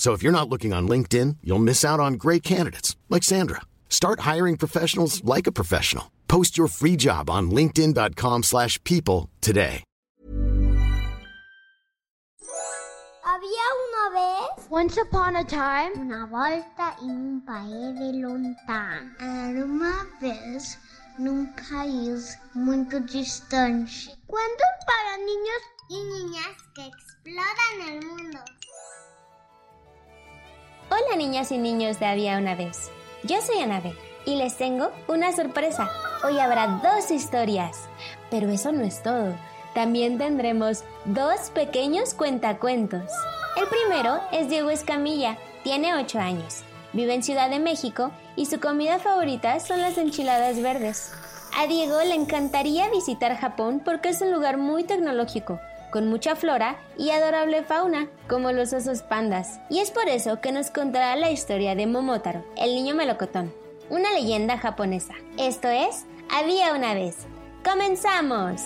So if you're not looking on LinkedIn, you'll miss out on great candidates like Sandra. Start hiring professionals like a professional. Post your free job on linkedin.com/people slash people today. Había una vez Once upon a time, una volta en un país de lontano. Era uma vez num país muito distante. Cuentos para niños y niños de Había una vez. Yo soy Anabel y les tengo una sorpresa. Hoy habrá dos historias. Pero eso no es todo. También tendremos dos pequeños cuentacuentos. El primero es Diego Escamilla, tiene 8 años. Vive en Ciudad de México y su comida favorita son las enchiladas verdes. A Diego le encantaría visitar Japón porque es un lugar muy tecnológico, con mucha flora y adorable fauna, como los osos pandas. Y es por eso que nos contará la historia de Momotaro, el niño melocotón, una leyenda japonesa. Esto es Había una vez. ¡Comenzamos!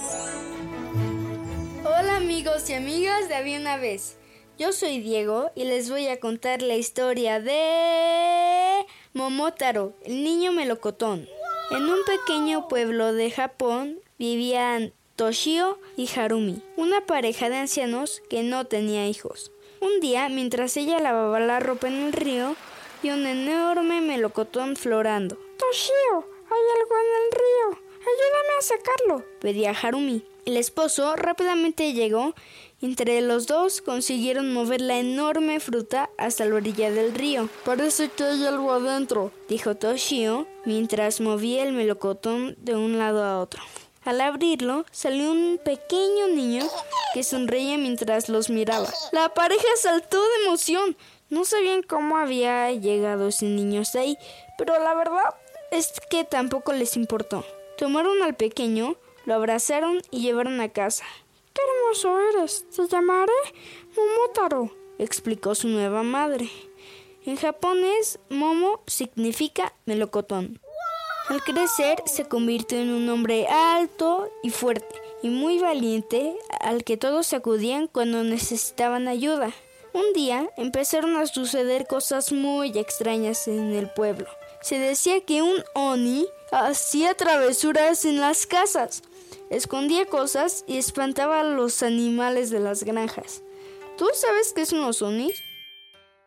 Hola amigos y amigas de Había una vez. Yo soy Diego y les voy a contar la historia de Momotaro, el niño melocotón. En un pequeño pueblo de Japón vivían Toshio y Harumi, una pareja de ancianos que no tenía hijos. Un día, mientras ella lavaba la ropa en el río, vio un enorme melocotón florando. Toshio, hay algo en el río. Ayúdame a sacarlo, pedía Harumi. El esposo rápidamente llegó y entre los dos consiguieron mover la enorme fruta hasta la orilla del río. Parece que hay algo adentro, dijo Toshio mientras movía el melocotón de un lado a otro. Al abrirlo, salió un pequeño niño que sonreía mientras los miraba. La pareja saltó de emoción. No sabían cómo había llegado ese niño hasta ahí, pero la verdad es que tampoco les importó. Tomaron al pequeño, lo abrazaron y llevaron a casa. ¡Qué hermoso eres! Te llamaré Momotaro, explicó su nueva madre. En japonés, Momo significa melocotón. Al crecer se convirtió en un hombre alto y fuerte y muy valiente al que todos acudían cuando necesitaban ayuda. Un día empezaron a suceder cosas muy extrañas en el pueblo. Se decía que un oni hacía travesuras en las casas, escondía cosas y espantaba a los animales de las granjas. ¿Tú sabes qué son los onis?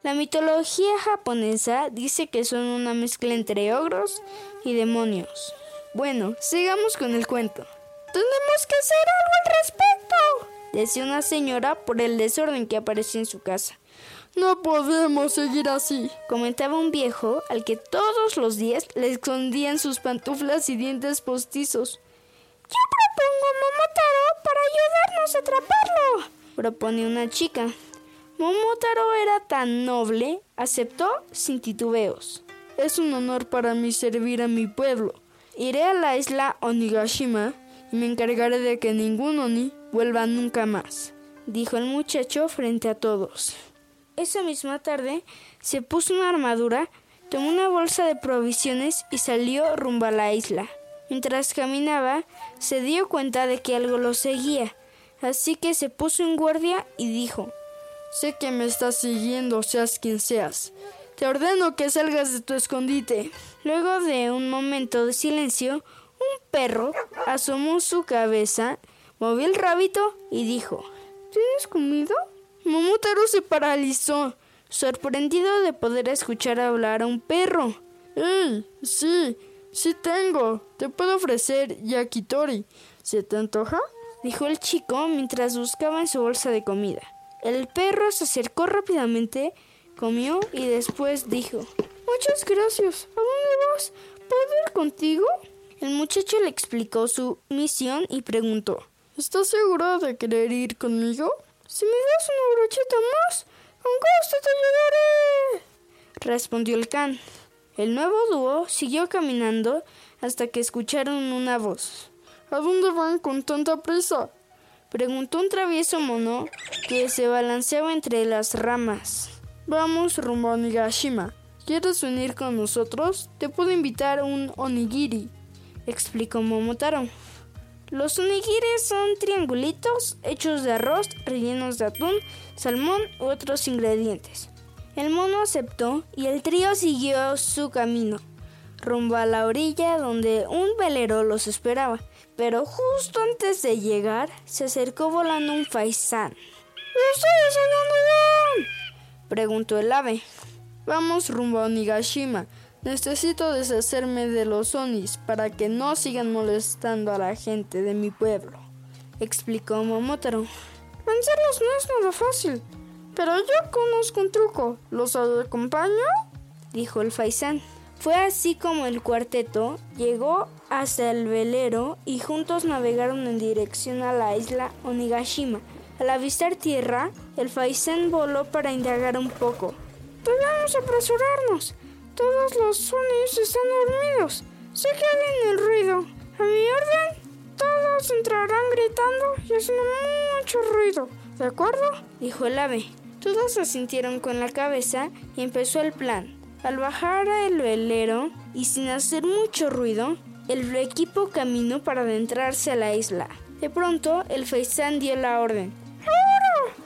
La mitología japonesa dice que son una mezcla entre ogros y demonios. Bueno, sigamos con el cuento. Tenemos que hacer algo al respecto, decía una señora por el desorden que aparecía en su casa. No podemos seguir así, comentaba un viejo al que todos los días le escondían sus pantuflas y dientes postizos. Yo propongo a Momotaro para ayudarnos a atraparlo, proponía una chica. Momotaro era tan noble, aceptó sin titubeos. Es un honor para mí servir a mi pueblo. Iré a la isla Onigashima y me encargaré de que ningún Oni vuelva nunca más, dijo el muchacho frente a todos. Esa misma tarde se puso una armadura, tomó una bolsa de provisiones y salió rumbo a la isla. Mientras caminaba, se dio cuenta de que algo lo seguía, así que se puso en guardia y dijo Sé que me estás siguiendo, seas quien seas. Te ordeno que salgas de tu escondite. Luego de un momento de silencio, un perro asomó su cabeza, movió el rabito y dijo ¿Tienes comida? Momotaro se paralizó, sorprendido de poder escuchar hablar a un perro. ¡Ey! Sí, sí tengo. Te puedo ofrecer yakitori. ¿Se te antoja? dijo el chico mientras buscaba en su bolsa de comida. El perro se acercó rápidamente, comió y después dijo Muchas gracias. ¿A dónde vas? ¿Puedo ir contigo? El muchacho le explicó su misión y preguntó ¿Estás seguro de querer ir conmigo? Si me das una brocheta más, con gusto te ayudaré. Respondió el can. El nuevo dúo siguió caminando hasta que escucharon una voz. ¿A dónde van con tanta prisa? Preguntó un travieso mono que se balanceaba entre las ramas. Vamos rumbo a Nigashima. ¿Quieres unir con nosotros? Te puedo invitar un onigiri, explicó Momotaro. Los onigiris son triangulitos hechos de arroz rellenos de atún, salmón u otros ingredientes. El mono aceptó y el trío siguió su camino, rumbo a la orilla donde un velero los esperaba. Pero justo antes de llegar, se acercó volando un faisán. ¿Ustedes en dónde van? Preguntó el ave. Vamos rumbo a Nigashima. Necesito deshacerme de los onis para que no sigan molestando a la gente de mi pueblo, explicó Momotaro. Vencerlos no es nada fácil, pero yo conozco un truco. ¿Los acompaño? dijo el faisán. Fue así como el cuarteto llegó hasta el velero y juntos navegaron en dirección a la isla Onigashima. Al avistar tierra, el faisán voló para indagar un poco. Debemos apresurarnos. Todos los sonis están dormidos. Se queden en el ruido. A mi orden, todos entrarán gritando y haciendo mucho ruido. ¿De acuerdo? dijo el ave. Todos asintieron con la cabeza y empezó el plan. Al bajar el velero y sin hacer mucho ruido, el equipo caminó para adentrarse a la isla. De pronto, el faisán dio la orden.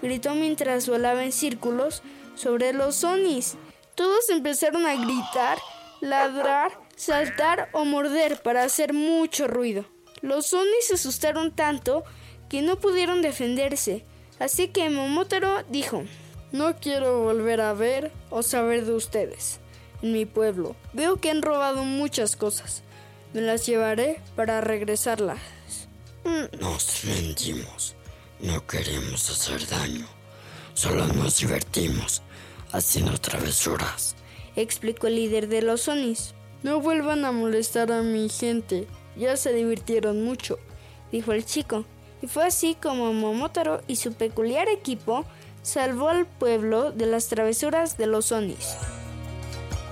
Gritó mientras volaba en círculos sobre los sonis. Todos empezaron a gritar, ladrar, saltar o morder para hacer mucho ruido. Los sonis se asustaron tanto que no pudieron defenderse, así que Momotaro dijo: No quiero volver a ver o saber de ustedes en mi pueblo. Veo que han robado muchas cosas. Me las llevaré para regresarlas. Nos rendimos. No queremos hacer daño. Solo nos divertimos haciendo travesuras, explicó el líder de los Sonis. No vuelvan a molestar a mi gente. Ya se divirtieron mucho, dijo el chico. Y fue así como Momotaro y su peculiar equipo salvó al pueblo de las travesuras de los Sonis.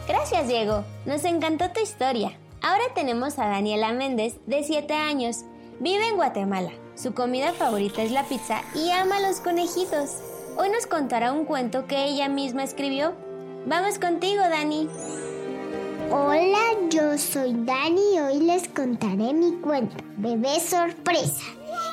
Gracias, Diego. Nos encantó tu historia. Ahora tenemos a Daniela Méndez, de 7 años. Vive en Guatemala. Su comida favorita es la pizza y ama los conejitos. Hoy nos contará un cuento que ella misma escribió. Vamos contigo, Dani. Hola, yo soy Dani y hoy les contaré mi cuento, Bebé Sorpresa.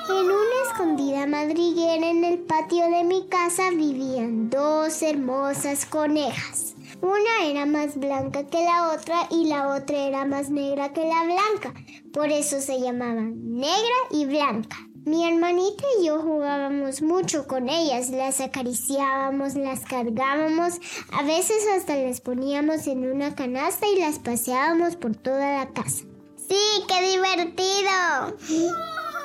En una escondida madriguera en el patio de mi casa vivían dos hermosas conejas. Una era más blanca que la otra y la otra era más negra que la blanca. Por eso se llamaban negra y blanca. Mi hermanita y yo jugábamos mucho con ellas, las acariciábamos, las cargábamos, a veces hasta las poníamos en una canasta y las paseábamos por toda la casa. ¡Sí, qué divertido!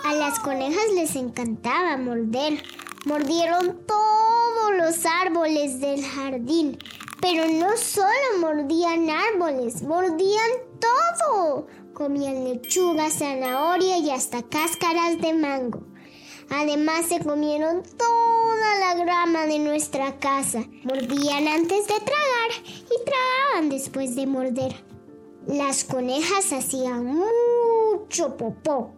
A las conejas les encantaba morder. Mordieron todos los árboles del jardín. Pero no solo mordían árboles, mordían todo. Comían lechuga, zanahoria y hasta cáscaras de mango. Además se comieron toda la grama de nuestra casa. Mordían antes de tragar y tragaban después de morder. Las conejas hacían mucho popó.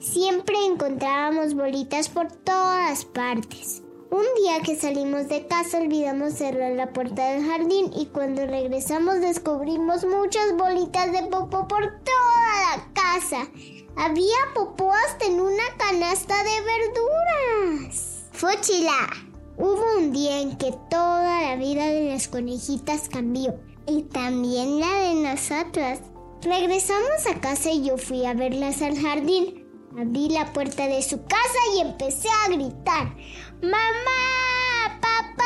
Siempre encontrábamos bolitas por todas partes. Un día que salimos de casa olvidamos cerrar la puerta del jardín y cuando regresamos descubrimos muchas bolitas de popó por toda la casa. Había popó hasta en una canasta de verduras. Fuchila. Hubo un día en que toda la vida de las conejitas cambió y también la de nosotros. Regresamos a casa y yo fui a verlas al jardín. Abrí la puerta de su casa y empecé a gritar. ¡Mamá! ¡Papá!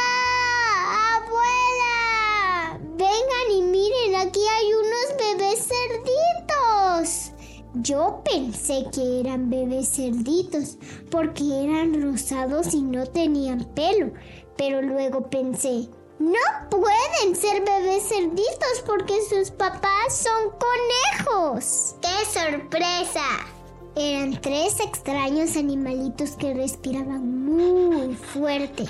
¡Abuela! Vengan y miren, aquí hay unos bebés cerditos. Yo pensé que eran bebés cerditos porque eran rosados y no tenían pelo, pero luego pensé, no pueden ser bebés cerditos porque sus papás son conejos. ¡Qué sorpresa! Eran tres extraños animalitos que respiraban muy fuerte.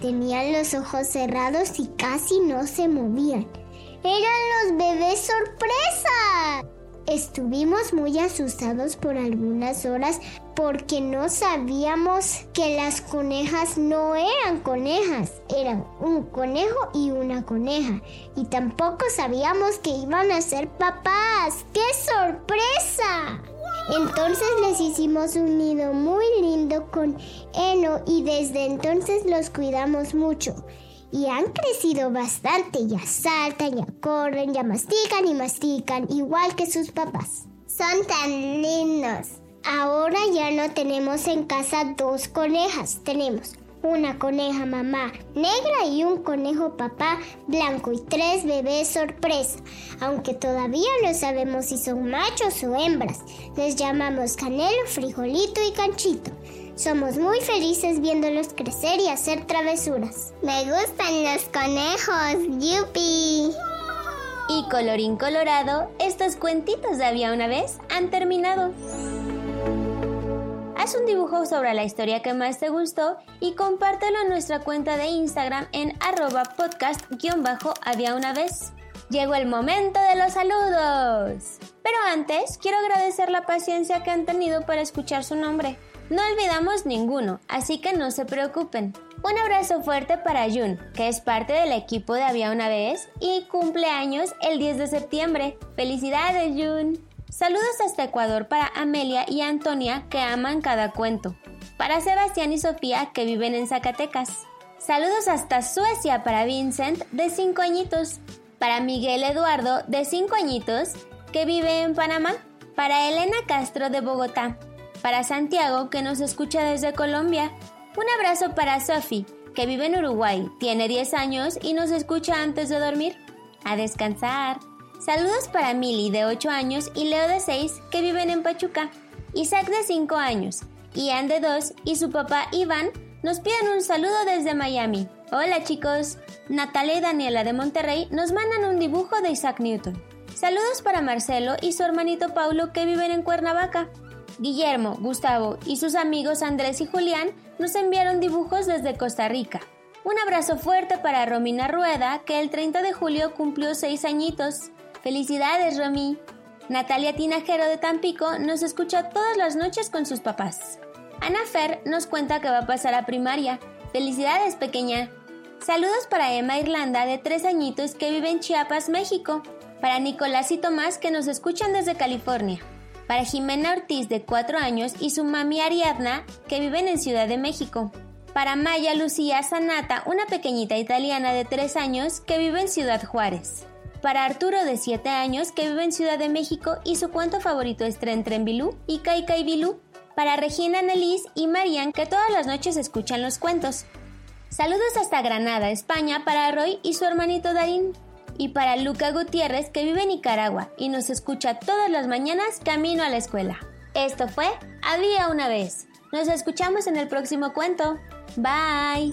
Tenían los ojos cerrados y casi no se movían. Eran los bebés Estuvimos muy asustados por algunas horas porque no sabíamos que las conejas no eran conejas, eran un conejo y una coneja. Y tampoco sabíamos que iban a ser papás. ¡Qué sorpresa! Entonces les hicimos un nido muy lindo con heno y desde entonces los cuidamos mucho y han crecido bastante. Ya saltan, ya corren, ya mastican y mastican, igual que sus papás. Son tan lindos. Ahora ya no tenemos en casa dos conejas, tenemos una coneja mamá negra y un conejo papá blanco y tres bebés sorpresa, aunque todavía no sabemos si son machos o hembras. Les llamamos Canelo, Frijolito y Canchito. Somos muy felices viéndolos crecer y hacer travesuras. Me gustan los conejos, yupi. Y colorín colorado, estos cuentitos de había una vez han terminado. Haz un dibujo sobre la historia que más te gustó y compártelo en nuestra cuenta de Instagram en arroba podcast-había una vez. Llegó el momento de los saludos. Pero antes, quiero agradecer la paciencia que han tenido para escuchar su nombre. No olvidamos ninguno, así que no se preocupen. Un abrazo fuerte para Jun, que es parte del equipo de Había una vez y cumple años el 10 de septiembre. ¡Felicidades, Jun! Saludos hasta Ecuador para Amelia y Antonia, que aman cada cuento. Para Sebastián y Sofía, que viven en Zacatecas. Saludos hasta Suecia para Vincent, de 5 añitos. Para Miguel Eduardo, de 5 añitos, que vive en Panamá. Para Elena Castro, de Bogotá para Santiago, que nos escucha desde Colombia. Un abrazo para Sophie, que vive en Uruguay, tiene 10 años y nos escucha antes de dormir. A descansar. Saludos para Mili, de 8 años, y Leo, de 6, que viven en Pachuca. Isaac, de 5 años, Ian, de 2, y su papá Iván nos piden un saludo desde Miami. Hola chicos. Natalia y Daniela de Monterrey nos mandan un dibujo de Isaac Newton. Saludos para Marcelo y su hermanito Paulo que viven en Cuernavaca. Guillermo, Gustavo y sus amigos Andrés y Julián nos enviaron dibujos desde Costa Rica. Un abrazo fuerte para Romina Rueda, que el 30 de julio cumplió 6 añitos. Felicidades, Romy. Natalia Tinajero de Tampico nos escucha todas las noches con sus papás. Ana Fer nos cuenta que va a pasar a primaria. Felicidades, pequeña. Saludos para Emma Irlanda, de 3 añitos, que vive en Chiapas, México. Para Nicolás y Tomás, que nos escuchan desde California para Jimena Ortiz de 4 años y su mami Ariadna que viven en Ciudad de México. Para Maya Lucía Sanata, una pequeñita italiana de 3 años que vive en Ciudad Juárez. Para Arturo de 7 años que vive en Ciudad de México y su cuento favorito es Tren Tren Bilú y Kai Kai Bilú. Para Regina Nelis y Marian que todas las noches escuchan los cuentos. Saludos hasta Granada, España para Roy y su hermanito Darín y para Luca Gutiérrez que vive en Nicaragua y nos escucha todas las mañanas camino a la escuela. Esto fue Había una vez. Nos escuchamos en el próximo cuento. Bye.